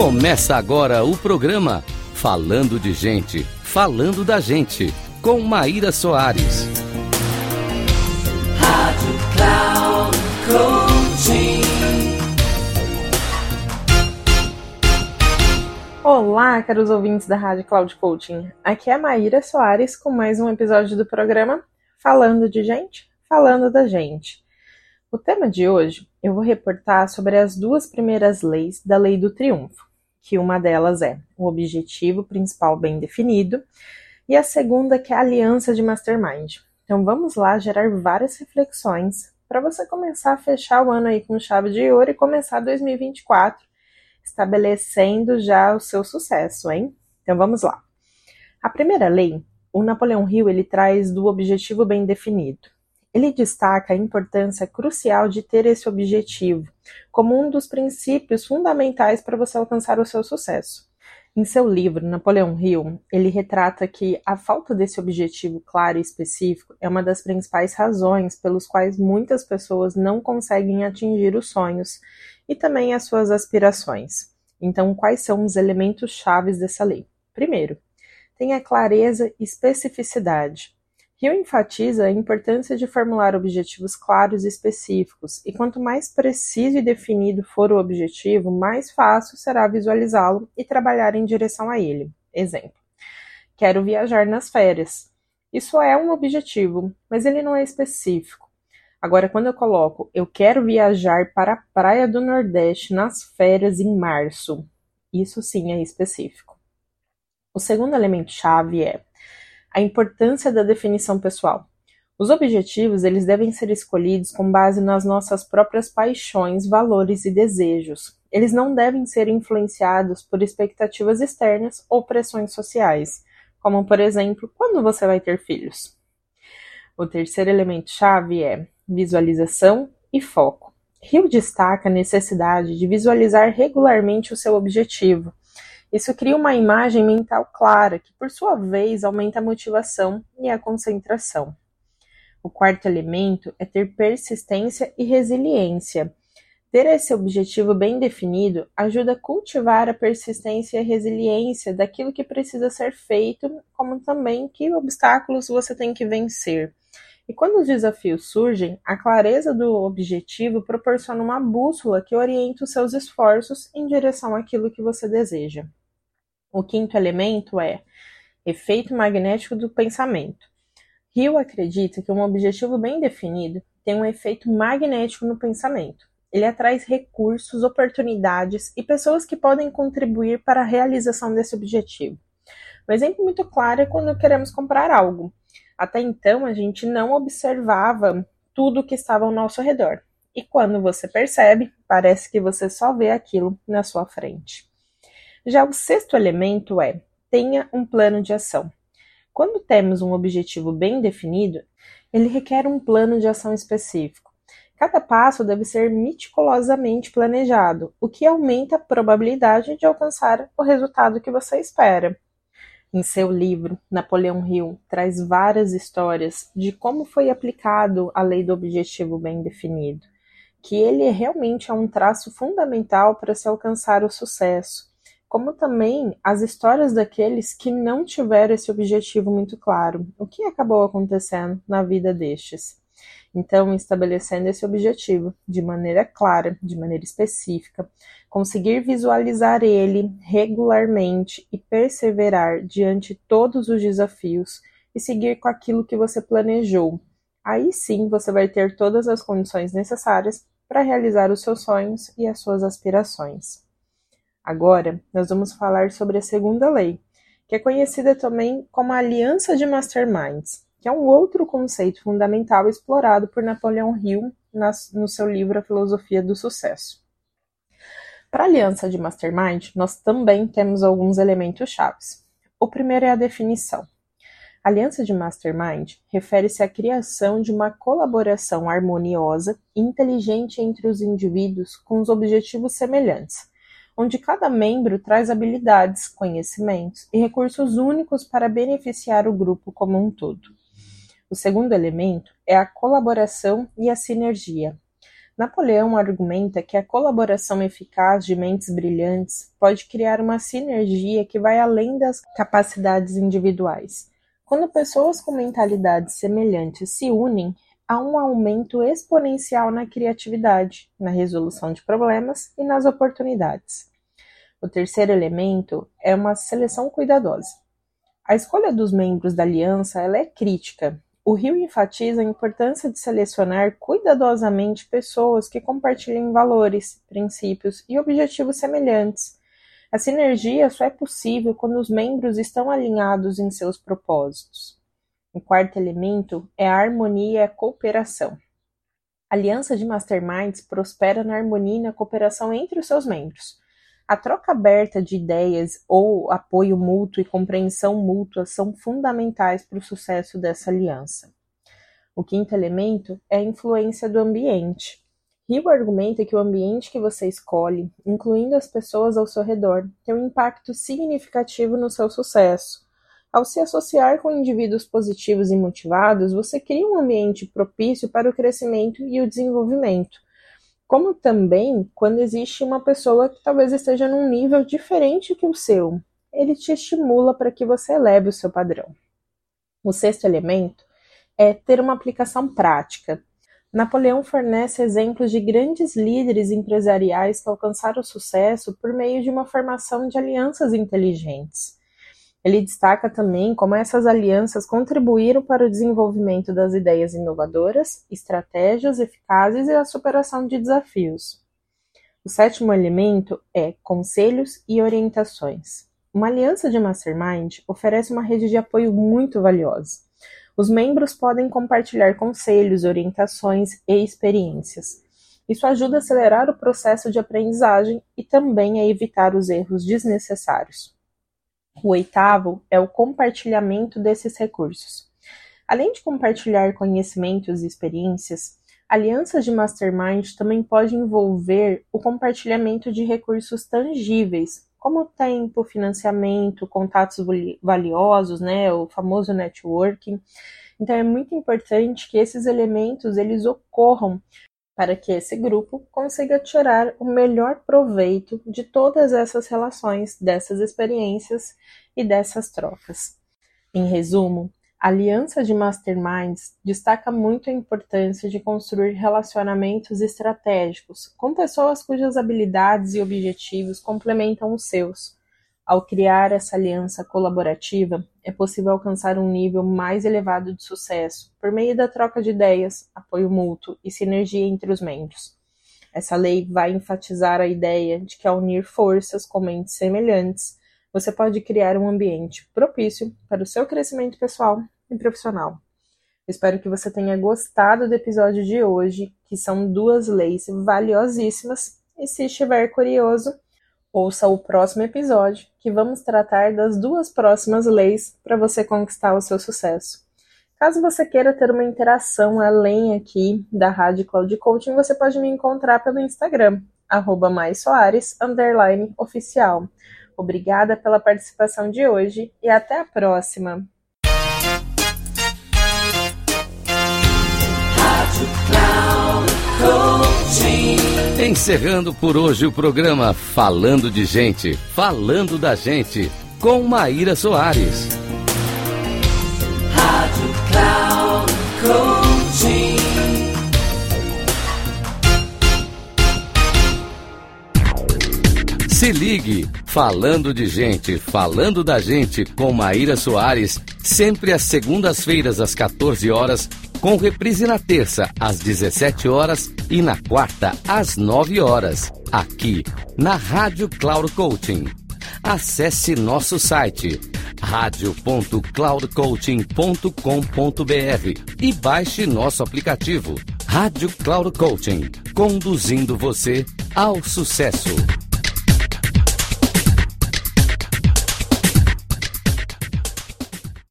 Começa agora o programa Falando de Gente, Falando da Gente, com Maíra Soares. Rádio Cloud. Olá, caros ouvintes da Rádio Cloud Coaching. Aqui é a Maíra Soares com mais um episódio do programa Falando de Gente, Falando da Gente. O tema de hoje eu vou reportar sobre as duas primeiras leis da Lei do Triunfo, que uma delas é o objetivo principal bem definido e a segunda que é a aliança de mastermind. Então vamos lá gerar várias reflexões para você começar a fechar o ano aí com chave de ouro e começar 2024 estabelecendo já o seu sucesso, hein? Então vamos lá. A primeira lei, o Napoleão Hill, ele traz do objetivo bem definido. Ele destaca a importância crucial de ter esse objetivo como um dos princípios fundamentais para você alcançar o seu sucesso. Em seu livro, Napoleão Hill, ele retrata que a falta desse objetivo claro e específico é uma das principais razões pelos quais muitas pessoas não conseguem atingir os sonhos e também as suas aspirações. Então, quais são os elementos chaves dessa lei? Primeiro, tenha clareza e especificidade. Hill enfatiza a importância de formular objetivos claros e específicos, e quanto mais preciso e definido for o objetivo, mais fácil será visualizá-lo e trabalhar em direção a ele. Exemplo: quero viajar nas férias. Isso é um objetivo, mas ele não é específico. Agora, quando eu coloco eu quero viajar para a Praia do Nordeste nas férias em março, isso sim é específico. O segundo elemento chave é a importância da definição pessoal. Os objetivos eles devem ser escolhidos com base nas nossas próprias paixões, valores e desejos. Eles não devem ser influenciados por expectativas externas ou pressões sociais, como por exemplo, quando você vai ter filhos. O terceiro elemento chave é visualização e foco. Rio destaca a necessidade de visualizar regularmente o seu objetivo, isso cria uma imagem mental clara, que por sua vez aumenta a motivação e a concentração. O quarto elemento é ter persistência e resiliência. Ter esse objetivo bem definido ajuda a cultivar a persistência e a resiliência daquilo que precisa ser feito, como também que obstáculos você tem que vencer. E quando os desafios surgem, a clareza do objetivo proporciona uma bússola que orienta os seus esforços em direção àquilo que você deseja. O quinto elemento é efeito magnético do pensamento. Hill acredita que um objetivo bem definido tem um efeito magnético no pensamento. Ele atrai recursos, oportunidades e pessoas que podem contribuir para a realização desse objetivo. Um exemplo muito claro é quando queremos comprar algo. Até então, a gente não observava tudo que estava ao nosso redor. E quando você percebe, parece que você só vê aquilo na sua frente. Já o sexto elemento é: tenha um plano de ação. Quando temos um objetivo bem definido, ele requer um plano de ação específico. Cada passo deve ser meticulosamente planejado, o que aumenta a probabilidade de alcançar o resultado que você espera. Em seu livro, Napoleão Hill traz várias histórias de como foi aplicado a lei do objetivo bem definido, que ele realmente é um traço fundamental para se alcançar o sucesso como também as histórias daqueles que não tiveram esse objetivo muito claro. O que acabou acontecendo na vida destes? Então, estabelecendo esse objetivo de maneira clara, de maneira específica, conseguir visualizar ele regularmente e perseverar diante de todos os desafios e seguir com aquilo que você planejou. Aí sim você vai ter todas as condições necessárias para realizar os seus sonhos e as suas aspirações. Agora, nós vamos falar sobre a segunda lei, que é conhecida também como a Aliança de Masterminds, que é um outro conceito fundamental explorado por Napoleão Hill no seu livro A Filosofia do Sucesso. Para a aliança de mastermind, nós também temos alguns elementos chaves. O primeiro é a definição. A aliança de mastermind refere-se à criação de uma colaboração harmoniosa e inteligente entre os indivíduos com os objetivos semelhantes, onde cada membro traz habilidades, conhecimentos e recursos únicos para beneficiar o grupo como um todo. O segundo elemento é a colaboração e a sinergia. Napoleão argumenta que a colaboração eficaz de mentes brilhantes pode criar uma sinergia que vai além das capacidades individuais. Quando pessoas com mentalidades semelhantes se unem, há um aumento exponencial na criatividade, na resolução de problemas e nas oportunidades. O terceiro elemento é uma seleção cuidadosa. A escolha dos membros da aliança é crítica, o Rio enfatiza a importância de selecionar cuidadosamente pessoas que compartilhem valores, princípios e objetivos semelhantes. A sinergia só é possível quando os membros estão alinhados em seus propósitos. O quarto elemento é a harmonia e a cooperação. A aliança de masterminds prospera na harmonia e na cooperação entre os seus membros. A troca aberta de ideias ou apoio mútuo e compreensão mútua são fundamentais para o sucesso dessa aliança. O quinto elemento é a influência do ambiente. Rio argumenta que o ambiente que você escolhe, incluindo as pessoas ao seu redor, tem um impacto significativo no seu sucesso. Ao se associar com indivíduos positivos e motivados, você cria um ambiente propício para o crescimento e o desenvolvimento como também quando existe uma pessoa que talvez esteja num nível diferente que o seu. Ele te estimula para que você eleve o seu padrão. O sexto elemento é ter uma aplicação prática. Napoleão fornece exemplos de grandes líderes empresariais que alcançaram sucesso por meio de uma formação de alianças inteligentes. Ele destaca também como essas alianças contribuíram para o desenvolvimento das ideias inovadoras, estratégias eficazes e a superação de desafios. O sétimo elemento é conselhos e orientações. Uma aliança de mastermind oferece uma rede de apoio muito valiosa. Os membros podem compartilhar conselhos, orientações e experiências. Isso ajuda a acelerar o processo de aprendizagem e também a evitar os erros desnecessários. O oitavo é o compartilhamento desses recursos. Além de compartilhar conhecimentos e experiências, alianças de mastermind também pode envolver o compartilhamento de recursos tangíveis, como tempo, financiamento, contatos valiosos, né, o famoso networking. Então é muito importante que esses elementos eles ocorram para que esse grupo consiga tirar o melhor proveito de todas essas relações, dessas experiências e dessas trocas. Em resumo, a aliança de masterminds destaca muito a importância de construir relacionamentos estratégicos com pessoas cujas habilidades e objetivos complementam os seus ao criar essa aliança colaborativa, é possível alcançar um nível mais elevado de sucesso por meio da troca de ideias, apoio mútuo e sinergia entre os membros. Essa lei vai enfatizar a ideia de que, ao unir forças com mentes semelhantes, você pode criar um ambiente propício para o seu crescimento pessoal e profissional. espero que você tenha gostado do episódio de hoje, que são duas leis valiosíssimas, e se estiver curioso, Ouça o próximo episódio, que vamos tratar das duas próximas leis para você conquistar o seu sucesso. Caso você queira ter uma interação além aqui da Rádio Cloud Coaching, você pode me encontrar pelo Instagram, arroba oficial. Obrigada pela participação de hoje e até a próxima! Encerrando por hoje o programa Falando de Gente, Falando da Gente, com Maíra Soares. Rádio Cloud Coaching. Se ligue, Falando de Gente, Falando da Gente, com Maíra Soares, sempre às segundas-feiras às 14 horas com reprise na terça às 17 horas e na quarta às 9 horas, aqui na Rádio Cloud Coaching. Acesse nosso site radio.cloudcoaching.com.br e baixe nosso aplicativo Rádio Cloud Coaching, conduzindo você ao sucesso.